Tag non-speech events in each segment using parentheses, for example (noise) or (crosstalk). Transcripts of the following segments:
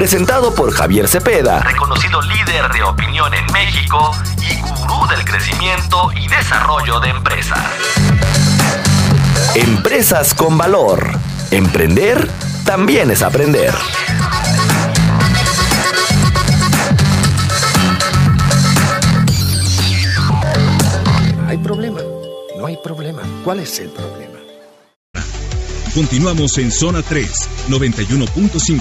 Presentado por Javier Cepeda, reconocido líder de opinión en México y gurú del crecimiento y desarrollo de empresas. Empresas con valor. Emprender también es aprender. Hay problema. No hay problema. ¿Cuál es el problema? Continuamos en Zona 3, 91.5.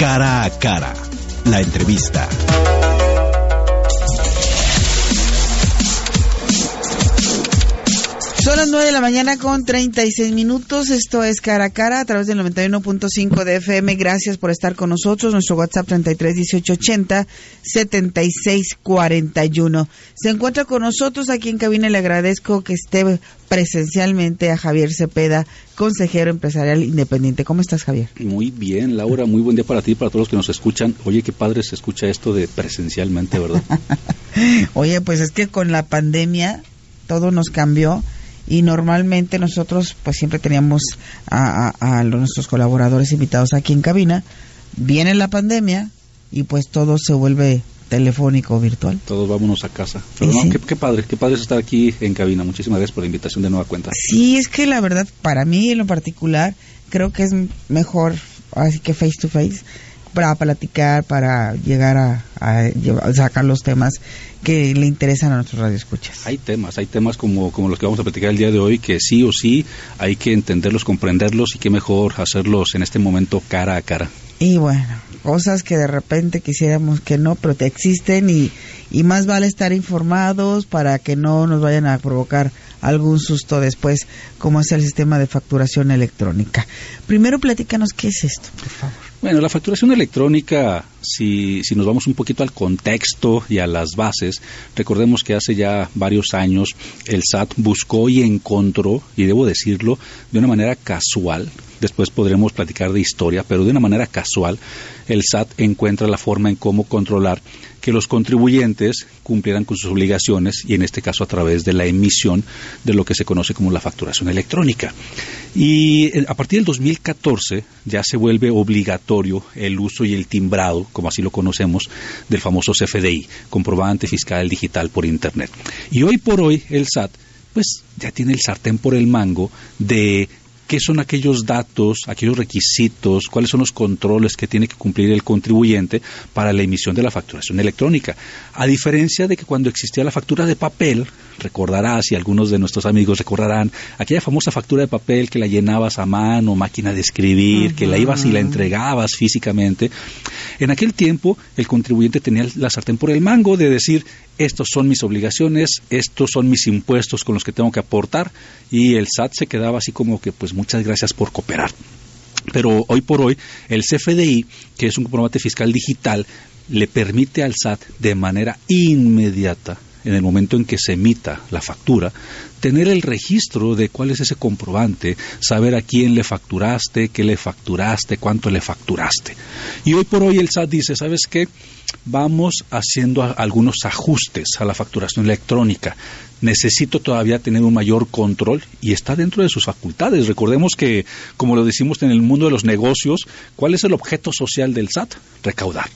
Cara a cara. La entrevista. Las 9 de la mañana con 36 minutos. Esto es Cara a Cara a través del 91.5 de FM. Gracias por estar con nosotros. Nuestro WhatsApp 33 18 80 76 41. Se encuentra con nosotros aquí en cabina. Le agradezco que esté presencialmente a Javier Cepeda, consejero empresarial independiente. ¿Cómo estás, Javier? Muy bien, Laura. Muy buen día para ti y para todos los que nos escuchan. Oye, qué padre se escucha esto de presencialmente, ¿verdad? (laughs) Oye, pues es que con la pandemia todo nos cambió y normalmente nosotros pues siempre teníamos a, a, a nuestros colaboradores invitados aquí en cabina. Viene la pandemia y pues todo se vuelve telefónico virtual. Todos vámonos a casa. Pero no, sí. qué, qué padre, qué padre es estar aquí en cabina. Muchísimas gracias por la invitación de nueva cuenta. Sí, es que la verdad, para mí en lo particular, creo que es mejor, así que face to face, para platicar, para llegar a, a llevar- a sacar los temas que le interesan a nuestros radioescuchas. Hay temas, hay temas como, como los que vamos a platicar el día de hoy que sí o sí hay que entenderlos, comprenderlos y qué mejor hacerlos en este momento cara a cara. Y bueno, cosas que de repente quisiéramos que no, pero te existen y, y más vale estar informados para que no nos vayan a provocar algún susto después, como es el sistema de facturación electrónica. Primero platícanos qué es esto, por favor. Bueno, la facturación electrónica, si, si nos vamos un poquito al contexto y a las bases, recordemos que hace ya varios años el SAT buscó y encontró, y debo decirlo, de una manera casual, después podremos platicar de historia, pero de una manera casual, el SAT encuentra la forma en cómo controlar que los contribuyentes cumplieran con sus obligaciones y en este caso a través de la emisión de lo que se conoce como la facturación electrónica. Y eh, a partir del 2014 ya se vuelve obligatorio el uso y el timbrado, como así lo conocemos, del famoso CFDI, comprobante fiscal digital por Internet. Y hoy por hoy el SAT pues ya tiene el sartén por el mango de qué son aquellos datos, aquellos requisitos, cuáles son los controles que tiene que cumplir el contribuyente para la emisión de la facturación electrónica. A diferencia de que cuando existía la factura de papel, recordarás y algunos de nuestros amigos recordarán aquella famosa factura de papel que la llenabas a mano, máquina de escribir, que la ibas y la entregabas físicamente. En aquel tiempo el contribuyente tenía la sartén por el mango de decir, estos son mis obligaciones, estos son mis impuestos con los que tengo que aportar y el SAT se quedaba así como que pues muchas gracias por cooperar. Pero hoy por hoy el CFDI, que es un comprobante fiscal digital, le permite al SAT de manera inmediata en el momento en que se emita la factura, tener el registro de cuál es ese comprobante, saber a quién le facturaste, qué le facturaste, cuánto le facturaste. Y hoy por hoy el SAT dice, ¿sabes qué? Vamos haciendo algunos ajustes a la facturación electrónica. Necesito todavía tener un mayor control y está dentro de sus facultades. Recordemos que, como lo decimos en el mundo de los negocios, ¿cuál es el objeto social del SAT? Recaudar.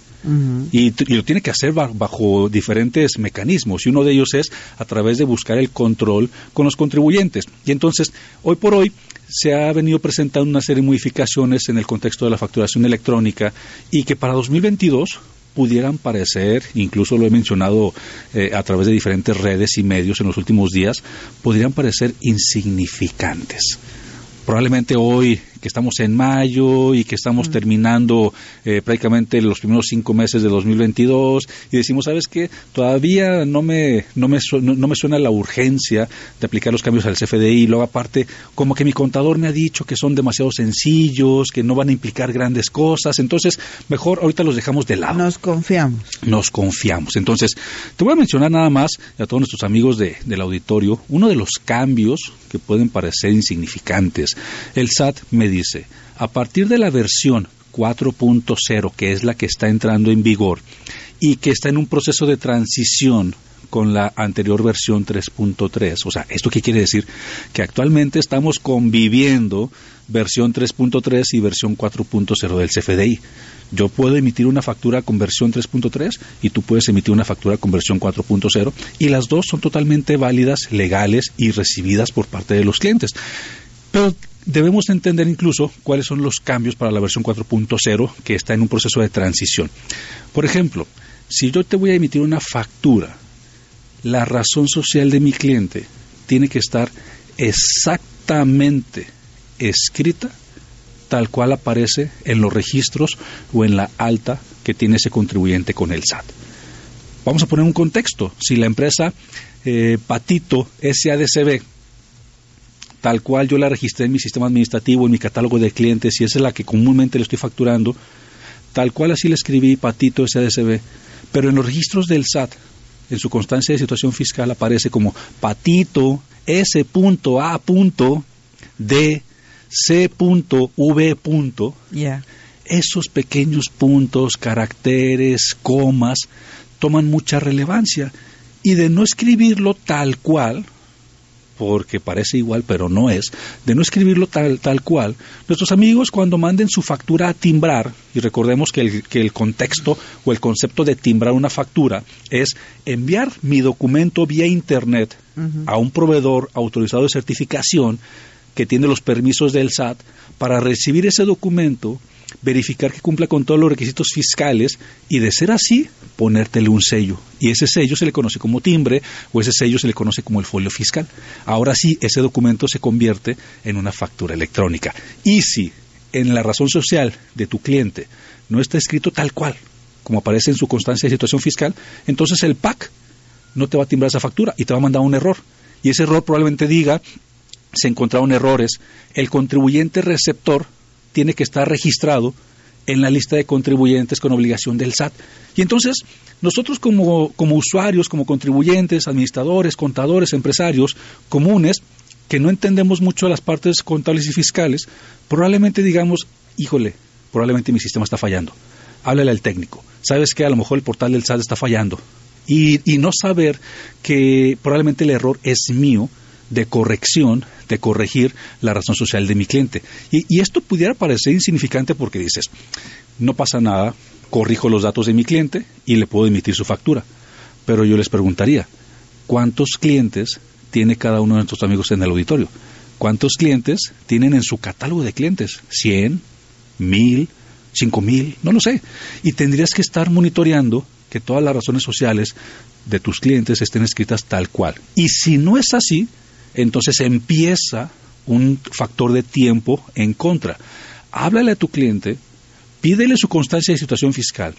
Y, lo tiene que hacer ba- bajo diferentes mecanismos y uno de ellos es a través de buscar el control con los contribuyentes. Y entonces, hoy por hoy, se ha venido presentando una serie de modificaciones en el contexto de la facturación electrónica y que para 2022 pudieran parecer, incluso lo he mencionado eh, a través de diferentes redes y medios en los últimos días, podrían parecer insignificantes. Probablemente hoy que estamos en mayo y que estamos terminando eh, prácticamente los primeros cinco meses de 2022 y decimos, ¿sabes qué? Todavía no me, no me, no, me suena la urgencia de aplicar los cambios al CFDI. Luego aparte, como que mi contador me ha dicho que son demasiado sencillos, que no van a implicar grandes cosas. Entonces, mejor ahorita los dejamos de lado. Nos confiamos. Nos confiamos. Entonces, te voy a mencionar nada más a todos nuestros amigos de, del auditorio uno de los cambios que pueden parecer insignificantes. El SAT me dice, a partir de la versión 4.0, que es la que está entrando en vigor y que está en un proceso de transición con la anterior versión 3.3. O sea, ¿esto qué quiere decir? Que actualmente estamos conviviendo versión 3.3 y versión 4.0 del CFDI. Yo puedo emitir una factura con versión 3.3 y tú puedes emitir una factura con versión 4.0 y las dos son totalmente válidas, legales y recibidas por parte de los clientes. Pero debemos entender incluso cuáles son los cambios para la versión 4.0 que está en un proceso de transición. Por ejemplo, si yo te voy a emitir una factura, la razón social de mi cliente tiene que estar exactamente escrita tal cual aparece en los registros o en la alta que tiene ese contribuyente con el SAT. Vamos a poner un contexto. Si la empresa eh, Patito SADCB, tal cual yo la registré en mi sistema administrativo, en mi catálogo de clientes, y esa es la que comúnmente le estoy facturando, tal cual así le escribí Patito SADCB, pero en los registros del SAT, en su constancia de situación fiscal aparece como Patito S.A.D C.V. Esos pequeños puntos, caracteres, comas, toman mucha relevancia. Y de no escribirlo tal cual, porque parece igual pero no es, de no escribirlo tal, tal cual, nuestros amigos cuando manden su factura a timbrar, y recordemos que el, que el contexto o el concepto de timbrar una factura es enviar mi documento vía Internet a un proveedor autorizado de certificación, que tiene los permisos del SAT para recibir ese documento, verificar que cumpla con todos los requisitos fiscales y de ser así, ponértele un sello. Y ese sello se le conoce como timbre o ese sello se le conoce como el folio fiscal. Ahora sí, ese documento se convierte en una factura electrónica. Y si en la razón social de tu cliente no está escrito tal cual, como aparece en su constancia de situación fiscal, entonces el PAC no te va a timbrar esa factura y te va a mandar un error. Y ese error probablemente diga se encontraron errores, el contribuyente receptor tiene que estar registrado en la lista de contribuyentes con obligación del SAT. Y entonces, nosotros como, como usuarios, como contribuyentes, administradores, contadores, empresarios comunes, que no entendemos mucho las partes contables y fiscales, probablemente digamos, híjole, probablemente mi sistema está fallando. Háblale al técnico. ¿Sabes que A lo mejor el portal del SAT está fallando. Y, y no saber que probablemente el error es mío, de corrección, de corregir la razón social de mi cliente. Y, esto pudiera parecer insignificante porque dices, no pasa nada, corrijo los datos de mi cliente y le puedo emitir su factura. Pero yo les preguntaría, ¿cuántos clientes tiene cada uno de nuestros amigos en el auditorio? ¿Cuántos clientes tienen en su catálogo de clientes? ¿100? ¿1000? ¿Cinco mil? No lo sé. Y tendrías que estar monitoreando que todas las razones sociales de tus clientes estén escritas tal cual. Y si no es así, entonces empieza un factor de tiempo en contra. Háblale a tu cliente, pídele su constancia de situación fiscal,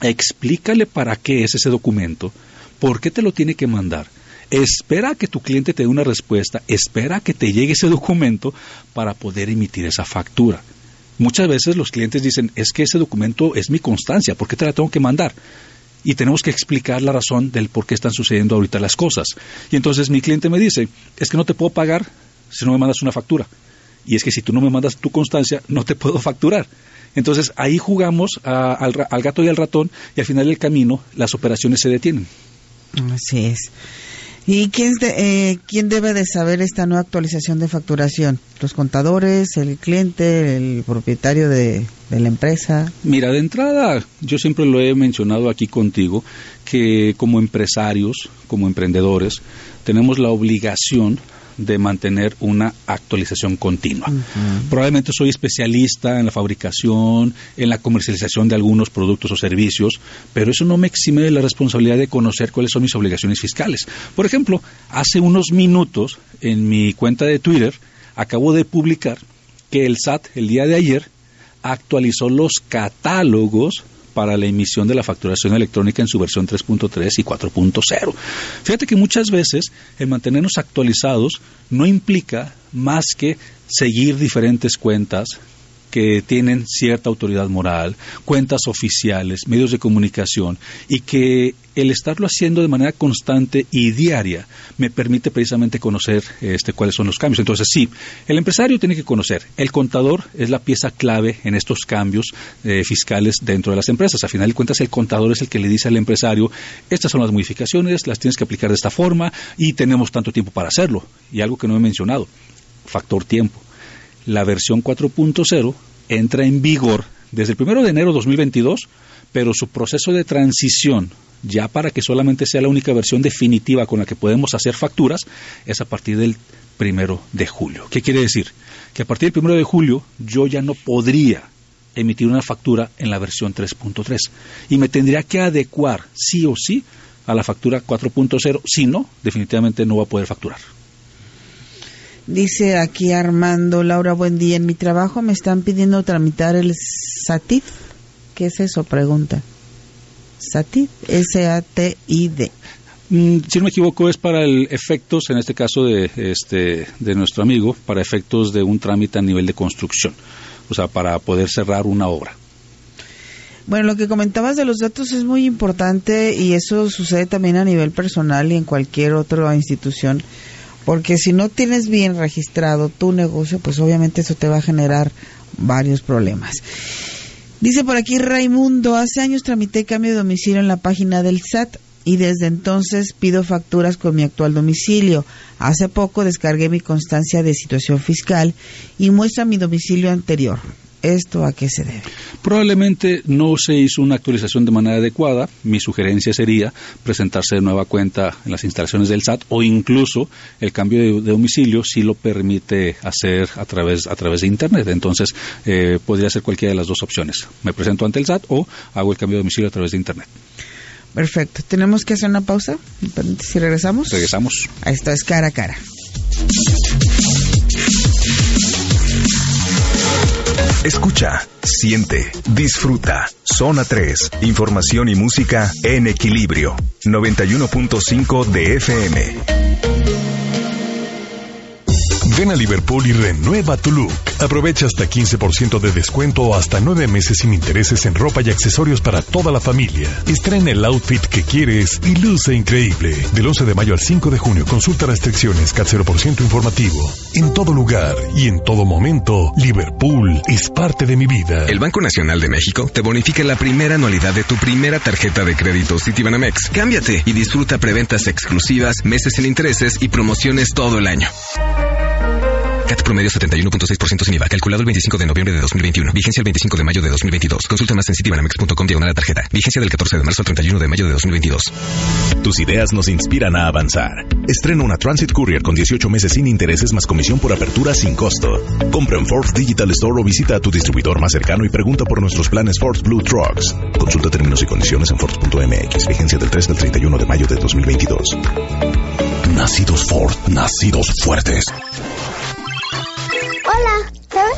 explícale para qué es ese documento, por qué te lo tiene que mandar. Espera que tu cliente te dé una respuesta, espera que te llegue ese documento para poder emitir esa factura. Muchas veces los clientes dicen, es que ese documento es mi constancia, ¿por qué te la tengo que mandar? Y tenemos que explicar la razón del por qué están sucediendo ahorita las cosas. Y entonces mi cliente me dice, es que no te puedo pagar si no me mandas una factura. Y es que si tú no me mandas tu constancia, no te (laughs) puedo facturar. Entonces ahí jugamos al, al, gato y al ratón y al final del camino las operaciones se detienen. Así es. ¿Y quién, eh, quién debe de saber esta nueva actualización de facturación? ¿Los contadores, el cliente, el propietario de, de, la empresa? Mira, de entrada, yo siempre lo he mencionado aquí contigo, que como empresarios, como emprendedores, tenemos la obligación de mantener una actualización continua. Probablemente soy especialista en la fabricación, en la comercialización de algunos productos o servicios, pero eso no me exime de la responsabilidad de conocer cuáles son mis obligaciones fiscales. Por ejemplo, hace unos minutos en mi cuenta de Twitter acabo de publicar que el SAT el día de ayer actualizó los catálogos para la emisión de la facturación electrónica en su versión 3.3 y 4.0. Fíjate que muchas veces el mantenernos actualizados no implica más que seguir diferentes cuentas, que tienen cierta autoridad moral, cuentas oficiales, medios de comunicación, y que el estarlo haciendo de manera constante y diaria me permite precisamente conocer este, cuáles son los cambios. Entonces, sí, el empresario tiene que conocer, el contador es la pieza clave en estos cambios eh, fiscales dentro de las empresas. A final de cuentas, el contador es el que le dice al empresario, estas son las modificaciones, las tienes que aplicar de esta forma y tenemos tanto tiempo para hacerlo. Y algo que no he mencionado, factor tiempo la versión 4.0 entra en vigor desde el 1 de enero de 2022, pero su proceso de transición ya para que solamente sea la única versión definitiva con la que podemos hacer facturas es a partir del 1 de julio. ¿Qué quiere decir? Que a partir del 1 de julio yo ya no podría emitir una factura en la versión 3.3 y me tendría que adecuar sí o sí a la factura 4.0, si no, definitivamente no va a poder facturar. Dice aquí Armando, Laura, buen día. En mi trabajo me están pidiendo tramitar el SATID. ¿Qué es eso? Pregunta. SATID, S-A-T-I-D. Mm, si no me equivoco, es para el efectos, en este caso de, este, de nuestro amigo, para efectos de un trámite a nivel de construcción, o sea, para poder cerrar una obra. Bueno, lo que comentabas de los datos es muy importante y eso sucede también a nivel personal y en cualquier otra institución porque si no tienes bien registrado tu negocio, pues obviamente eso te va a generar varios problemas. Dice por aquí Raimundo, hace años tramité cambio de domicilio en la página del SAT y desde entonces pido facturas con mi actual domicilio. Hace poco descargué mi constancia de situación fiscal y muestra mi domicilio anterior. ¿Esto a qué se debe? Probablemente no se hizo una actualización de manera adecuada. Mi sugerencia sería presentarse de nueva cuenta en las instalaciones del SAT o incluso el cambio de, domicilio si lo permite hacer a través, a través de Internet. Entonces, eh, podría ser cualquiera de las dos opciones. Me presento ante el SAT o hago el cambio de domicilio a través de Internet. Perfecto. ¿Tenemos que hacer una pausa? Si regresamos. Regresamos. Esto es cara a cara. Escucha, siente, disfruta. Zona 3, información y música en equilibrio. 91.5 de FM. Ven a Liverpool y renueva tu look. Aprovecha hasta 15% de descuento o hasta 9 meses sin intereses en ropa y accesorios para toda la familia. Estrena el outfit que quieres y luce increíble. Del 11 de mayo al 5 de junio, consulta restricciones, CAT 0% informativo. En todo lugar y en todo momento, Liverpool es parte de mi vida. El Banco Nacional de México te bonifica la primera anualidad de tu primera tarjeta de crédito Citibanamex. Cámbiate y disfruta preventas exclusivas, meses sin intereses y promociones todo el año. CAT promedio 71.6% sin IVA. Calculado el 25 de noviembre de 2021. Vigencia el 25 de mayo de 2022. Consulta más en citibanamex.com diagonal tarjeta. Vigencia del 14 de marzo al 31 de mayo de 2022. Tus ideas nos inspiran a avanzar. Estrena una Transit Courier con 18 meses sin intereses más comisión por apertura sin costo. Compra en Forbes Digital Store o visita a tu distribuidor más cercano y pregunta por nuestros planes Forbes Blue Trucks. Consulta términos y condiciones en Forbes.mx. Vigencia del 3 al 31 de mayo de 2022. Nacidos Ford, nacidos fuertes.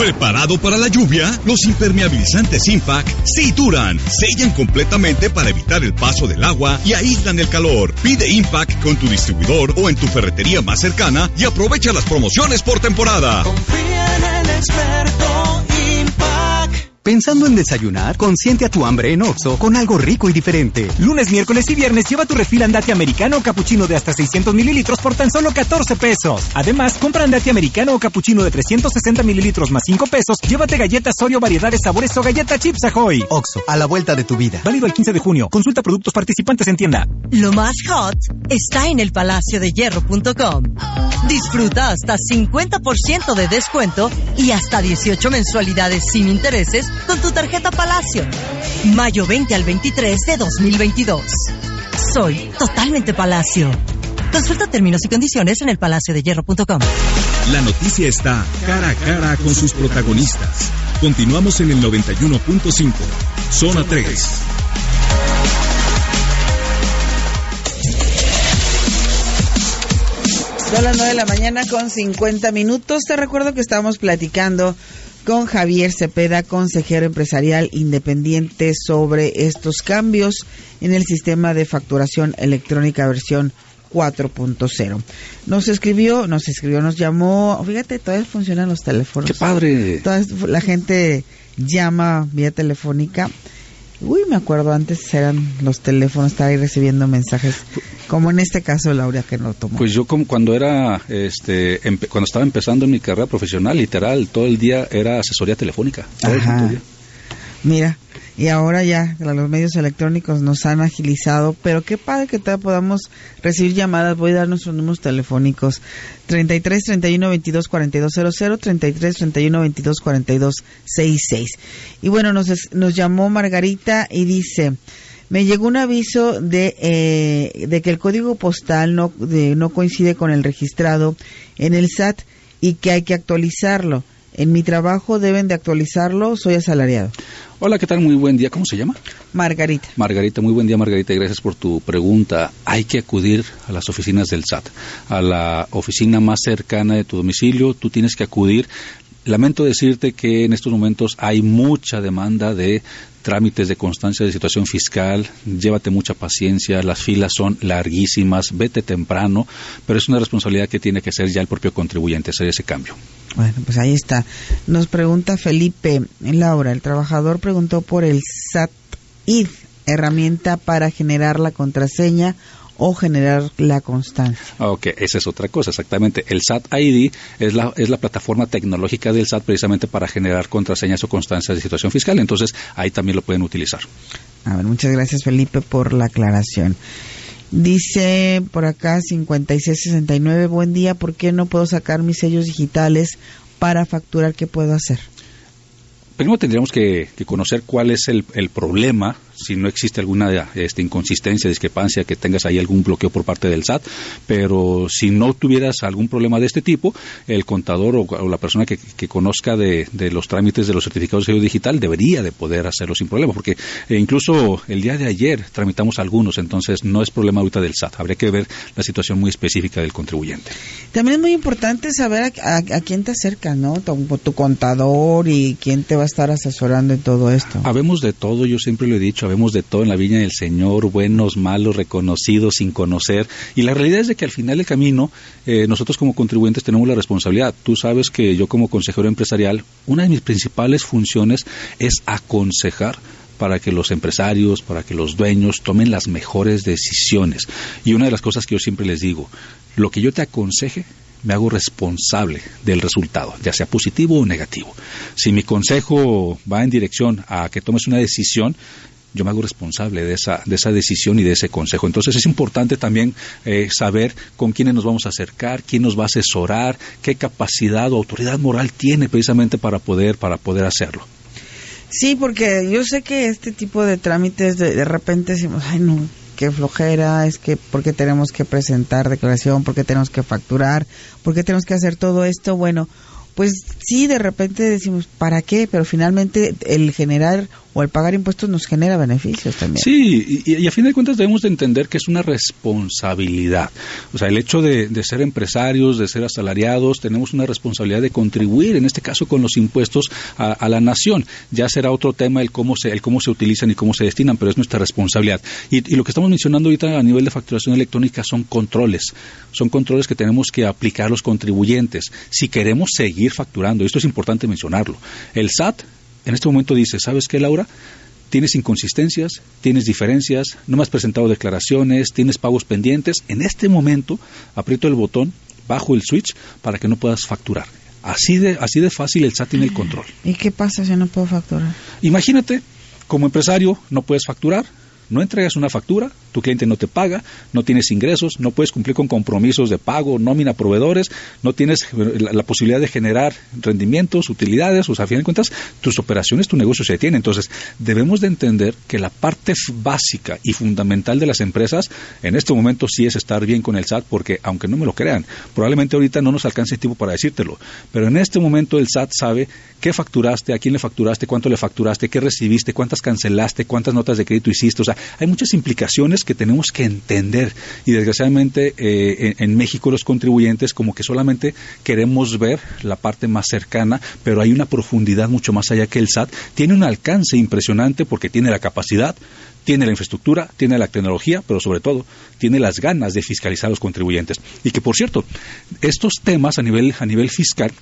¿Preparado para la lluvia? Los impermeabilizantes Impact sí duran, sellan completamente para evitar el paso del agua y aíslan el calor. Pide Impact con tu distribuidor o en tu ferretería más cercana y aprovecha las promociones por temporada. Confía en el experto ¿Pensando en desayunar? Consiente a tu hambre en Oxo con algo rico y diferente. Lunes, miércoles y viernes lleva tu refil andate americano o capuchino de hasta 600 mililitros por tan solo 14 pesos. Además, compra andate americano o capuchino de 360 mililitros más 5 pesos. Llévate galletas Oreo variedades sabores o galleta Chips Ahoy. Oxo, a la vuelta de tu vida. Válido el 15 de junio. Consulta productos participantes en tienda. Lo más hot está en el palacio de hierro.com. Disfruta hasta 50% de descuento y hasta 18 mensualidades sin intereses con tu tarjeta Palacio. Mayo 20 al 23 de 2022. Soy totalmente Palacio. Consulta términos y condiciones en el palacio de hierro.com. La noticia está cara a cara con sus protagonistas. Continuamos en el 91.5. Zona 3. Son las 9 de la mañana con 50 minutos. Te recuerdo que estamos platicando con Javier Cepeda, consejero empresarial independiente, sobre estos cambios en el sistema de facturación electrónica versión 4.0. Nos escribió, nos escribió, nos llamó, fíjate, todavía funcionan los teléfonos. ¡Qué padre! Toda la gente llama vía telefónica. Uy, me acuerdo, antes eran los teléfonos, estaba ahí recibiendo mensajes, como en este caso Laura que no tomó. Pues yo como cuando era, este, cuando estaba empezando mi carrera profesional, literal, todo el día era asesoría telefónica. Ajá. Mira, y ahora ya los medios electrónicos nos han agilizado, pero qué padre que todavía podamos recibir llamadas. Voy a dar nuestros números telefónicos 33 31 22 42 00, 33 31 22 42 66. Y bueno, nos, nos llamó Margarita y dice, me llegó un aviso de, eh, de que el código postal no, de, no coincide con el registrado en el SAT y que hay que actualizarlo. En mi trabajo deben de actualizarlo, soy asalariado. Hola, ¿qué tal? Muy buen día. ¿Cómo se llama? Margarita. Margarita, muy buen día, Margarita, y gracias por tu pregunta. Hay que acudir a las oficinas del SAT, a la oficina más cercana de tu domicilio. Tú tienes que acudir. Lamento decirte que en estos momentos hay mucha demanda de trámites de constancia de situación fiscal, llévate mucha paciencia, las filas son larguísimas, vete temprano, pero es una responsabilidad que tiene que ser ya el propio contribuyente hacer ese cambio. Bueno, pues ahí está. Nos pregunta Felipe Laura, el trabajador preguntó por el SAT-ID, herramienta para generar la contraseña o generar la constancia. Ok, esa es otra cosa, exactamente. El SAT ID es la, es la plataforma tecnológica del SAT precisamente para generar contraseñas o constancias de situación fiscal, entonces ahí también lo pueden utilizar. A ver, muchas gracias Felipe por la aclaración. Dice por acá 5669, buen día, ¿por qué no puedo sacar mis sellos digitales para facturar? ¿Qué puedo hacer? Primero tendríamos que, que conocer cuál es el, el problema si no existe alguna este, inconsistencia, discrepancia, que tengas ahí algún bloqueo por parte del SAT, pero si no tuvieras algún problema de este tipo, el contador o, la persona que, conozca de, los trámites de los certificados de sello digital debería de poder hacerlo sin problema, porque eh, incluso el día de ayer tramitamos algunos, entonces no es problema ahorita del SAT, habría que ver la situación muy específica del contribuyente. También es muy importante saber a, quién te acercas, ¿no? Tu, tu contador y quién te va a estar asesorando en todo esto. Habemos de todo, yo siempre lo he dicho, Vemos de todo en la viña del Señor, buenos, malos, reconocidos, sin conocer. Y la realidad es de que al final del camino, eh, nosotros como contribuyentes tenemos la responsabilidad. Tú sabes que yo como consejero empresarial, una de mis principales funciones es aconsejar para que los empresarios, para que los dueños tomen las mejores decisiones. Y una de las cosas que yo siempre les digo, lo que yo te aconseje, me hago responsable del resultado, ya sea positivo o negativo. Si mi consejo va en dirección a que tomes una decisión, yo me hago responsable de esa, de esa decisión y de ese consejo. Entonces es importante también eh, saber con quiénes nos vamos a acercar, quién nos va a asesorar, qué capacidad o autoridad moral tiene precisamente para poder, para poder hacerlo. Sí, porque yo sé que este tipo de trámites de, de repente decimos, ay no, qué flojera, es que porque tenemos que presentar declaración, porque tenemos que facturar, porque tenemos que hacer todo esto. Bueno, pues sí, de repente decimos, ¿para qué? Pero finalmente el generar o el pagar impuestos nos genera beneficios también. Sí, y, a fin de cuentas debemos de entender que es una responsabilidad. O sea, el hecho de, ser empresarios, de ser asalariados, tenemos una responsabilidad de contribuir, en este caso con los impuestos a, la nación. Ya será otro tema el cómo, se, el cómo se utilizan y cómo se destinan, pero es nuestra responsabilidad. Y, y lo que estamos mencionando ahorita a nivel de facturación electrónica son controles. Son controles que tenemos que aplicar los contribuyentes si queremos seguir facturando. Esto es importante mencionarlo. El SAT en este momento dice, ¿sabes qué, Laura? Tienes inconsistencias, tienes diferencias, no me has presentado declaraciones, tienes pagos pendientes. En este momento aprieto el botón, bajo el switch para que no puedas facturar. Así de, así de fácil el SAT tiene el control. ¿Y qué pasa si no puedo facturar? Imagínate, como empresario no puedes facturar, no entregas una factura, tu cliente no te paga, no tienes ingresos, no puedes cumplir con compromisos de pago, nómina, proveedores, no tienes la, posibilidad de generar rendimientos, utilidades, o sea, a fin de cuentas, tus operaciones, tu negocio se detiene. Entonces, debemos de entender que la parte básica y fundamental de las empresas en este momento sí es estar bien con el SAT, porque aunque no me lo crean, probablemente ahorita no nos alcance el tiempo para decírtelo, pero en este momento el SAT sabe qué facturaste, a quién le facturaste, cuánto le facturaste, qué recibiste, cuántas cancelaste, cuántas notas de crédito hiciste, o sea, hay muchas implicaciones que tenemos que entender y desgraciadamente eh, en, México los contribuyentes como que solamente queremos ver la parte más cercana, pero hay una profundidad mucho más allá que el SAT. Tiene un alcance impresionante porque tiene la capacidad, tiene la infraestructura, tiene la tecnología, pero sobre todo tiene las ganas de fiscalizar a los contribuyentes. Y que por cierto, estos temas a nivel, a nivel fiscal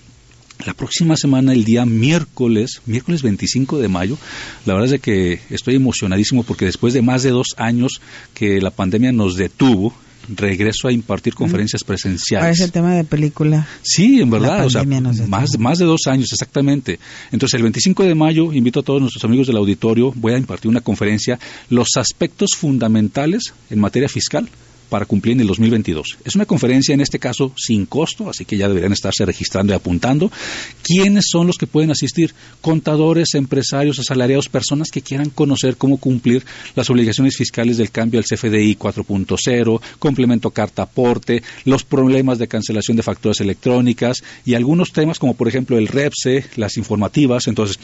la próxima semana, el día miércoles, miércoles 25 de mayo, la verdad es que estoy emocionadísimo porque después de más de dos años que la pandemia nos detuvo, regreso a impartir conferencias presenciales. El tema de película. Sí, en verdad, o sea, más, más de dos años, exactamente. Entonces, el 25 de mayo invito a todos nuestros amigos del auditorio, voy a impartir una conferencia, los aspectos fundamentales en materia fiscal para cumplir en el 2022. Es una conferencia en este caso sin costo, así que ya deberían estarse registrando y apuntando. ¿Quiénes son los que pueden asistir? Contadores, empresarios, asalariados, personas que quieran conocer cómo cumplir las obligaciones fiscales del cambio al CFDI 4.0, complemento carta aporte, los problemas de cancelación de facturas electrónicas y algunos temas como por ejemplo el REPSE, las informativas. Entonces,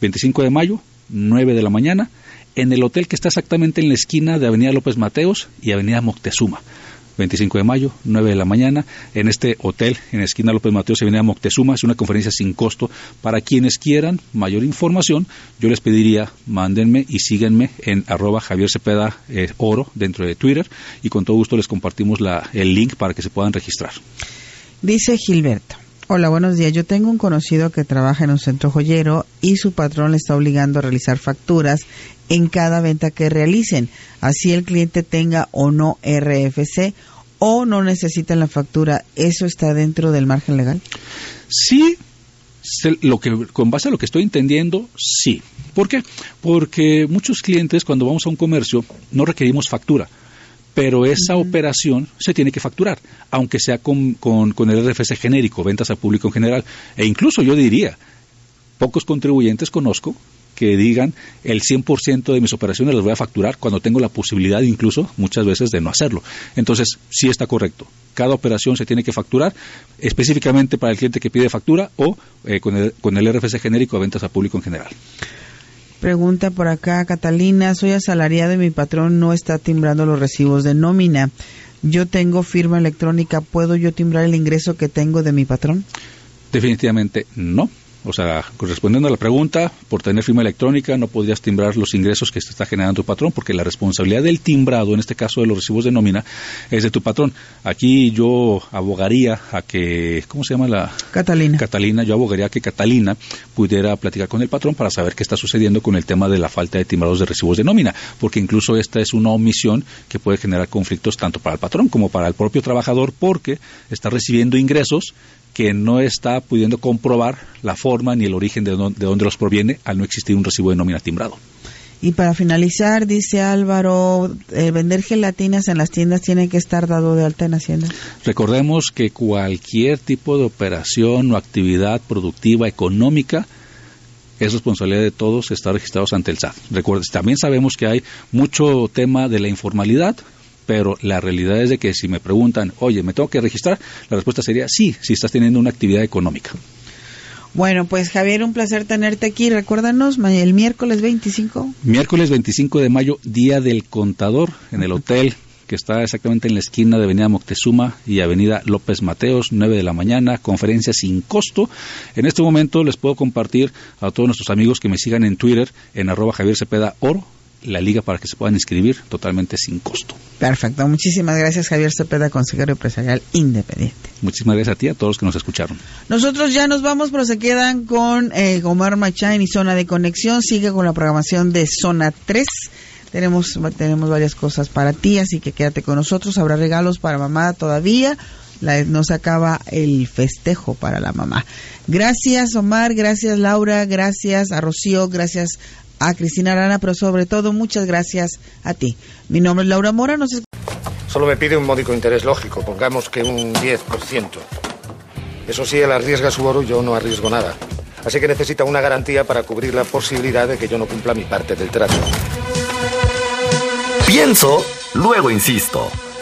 25 de mayo, 9 de la mañana, en el hotel que está exactamente en la esquina de Avenida López Mateos y Avenida Moctezuma. 25 de mayo, 9 de la mañana, en este hotel, en la esquina López Mateos y Avenida Moctezuma. Es una conferencia sin costo. Para quienes quieran mayor información, yo les pediría, mándenme y síguenme en arroba Javier Cepeda eh, Oro dentro de Twitter y con todo gusto les compartimos la, el link para que se puedan registrar. Dice Gilberto. Hola, buenos días. Yo tengo un conocido que trabaja en un centro joyero y su patrón le está obligando a realizar facturas en cada venta que realicen, así el cliente tenga o no RFC o no necesita la factura. ¿Eso está dentro del margen legal? Sí, lo que, con base a lo que estoy entendiendo, sí. ¿Por qué? Porque muchos clientes cuando vamos a un comercio no requerimos factura pero esa operación se tiene que facturar, aunque sea con, con, el RFC genérico, ventas al público en general. E incluso yo diría, pocos contribuyentes conozco que digan el 100% de mis operaciones las voy a facturar cuando tengo la posibilidad incluso muchas veces de no hacerlo. Entonces, sí está correcto. Cada operación se tiene que facturar específicamente para el cliente que pide factura o eh, con, el, con el RFC genérico a ventas al público en general. Pregunta por acá, Catalina, soy asalariada y mi patrón no está timbrando los recibos de nómina. Yo tengo firma electrónica, ¿puedo yo timbrar el ingreso que tengo de mi patrón? Definitivamente no. O sea, respondiendo a la pregunta, por tener firma electrónica no podrías timbrar los ingresos que te está generando tu patrón, porque la responsabilidad del timbrado, en este caso de los recibos de nómina, es de tu patrón. Aquí yo abogaría a que, ¿cómo se llama la? Catalina. Catalina, yo abogaría a que Catalina pudiera platicar con el patrón para saber qué está sucediendo con el tema de la falta de timbrados de recibos de nómina, porque incluso esta es una omisión que puede generar conflictos tanto para el patrón como para el propio trabajador, porque está recibiendo ingresos que no está pudiendo comprobar la forma ni el origen de, dónde los proviene al no existir un recibo de nómina timbrado. Y para finalizar, dice Álvaro, eh, vender gelatinas en las tiendas tiene que estar dado de alta en Hacienda. Recordemos que cualquier tipo de operación o actividad productiva económica es responsabilidad de todos estar registrados ante el SAT. Recuerden, también sabemos que hay mucho tema de la informalidad, pero la realidad es de que si me preguntan, oye, ¿me tengo que registrar? La respuesta sería sí, si estás teniendo una actividad económica. Bueno, pues Javier, un placer tenerte aquí. Recuérdanos, el miércoles 25. Miércoles 25 de mayo, Día del Contador, en el hotel que está exactamente en la esquina de Avenida Moctezuma y Avenida López Mateos, 9 de la mañana, conferencia sin costo. En este momento les puedo compartir a todos nuestros amigos que me sigan en Twitter, en arroba Javier Cepeda Oro, la liga para que se puedan inscribir totalmente sin costo. Perfecto. Muchísimas gracias, Javier Cepeda, consejero empresarial independiente. Muchísimas gracias a ti a todos los que nos escucharon. Nosotros ya nos vamos, pero se quedan con eh, Omar Machain y Zona de Conexión. Sigue con la programación de Zona 3. Tenemos, tenemos varias cosas para ti, así que quédate con nosotros. Habrá regalos para mamá todavía. La, no se acaba el festejo para la mamá. Gracias Omar, gracias Laura, gracias a Rocío, gracias a Cristina Arana, pero sobre todo muchas gracias a ti. Mi nombre es Laura Mora. Nos... Solo me pide un módico interés lógico, pongamos que un 10%. Eso sí, él arriesga su oro, yo no arriesgo nada. Así que necesita una garantía para cubrir la posibilidad de que yo no cumpla mi parte del trato. Pienso, luego insisto.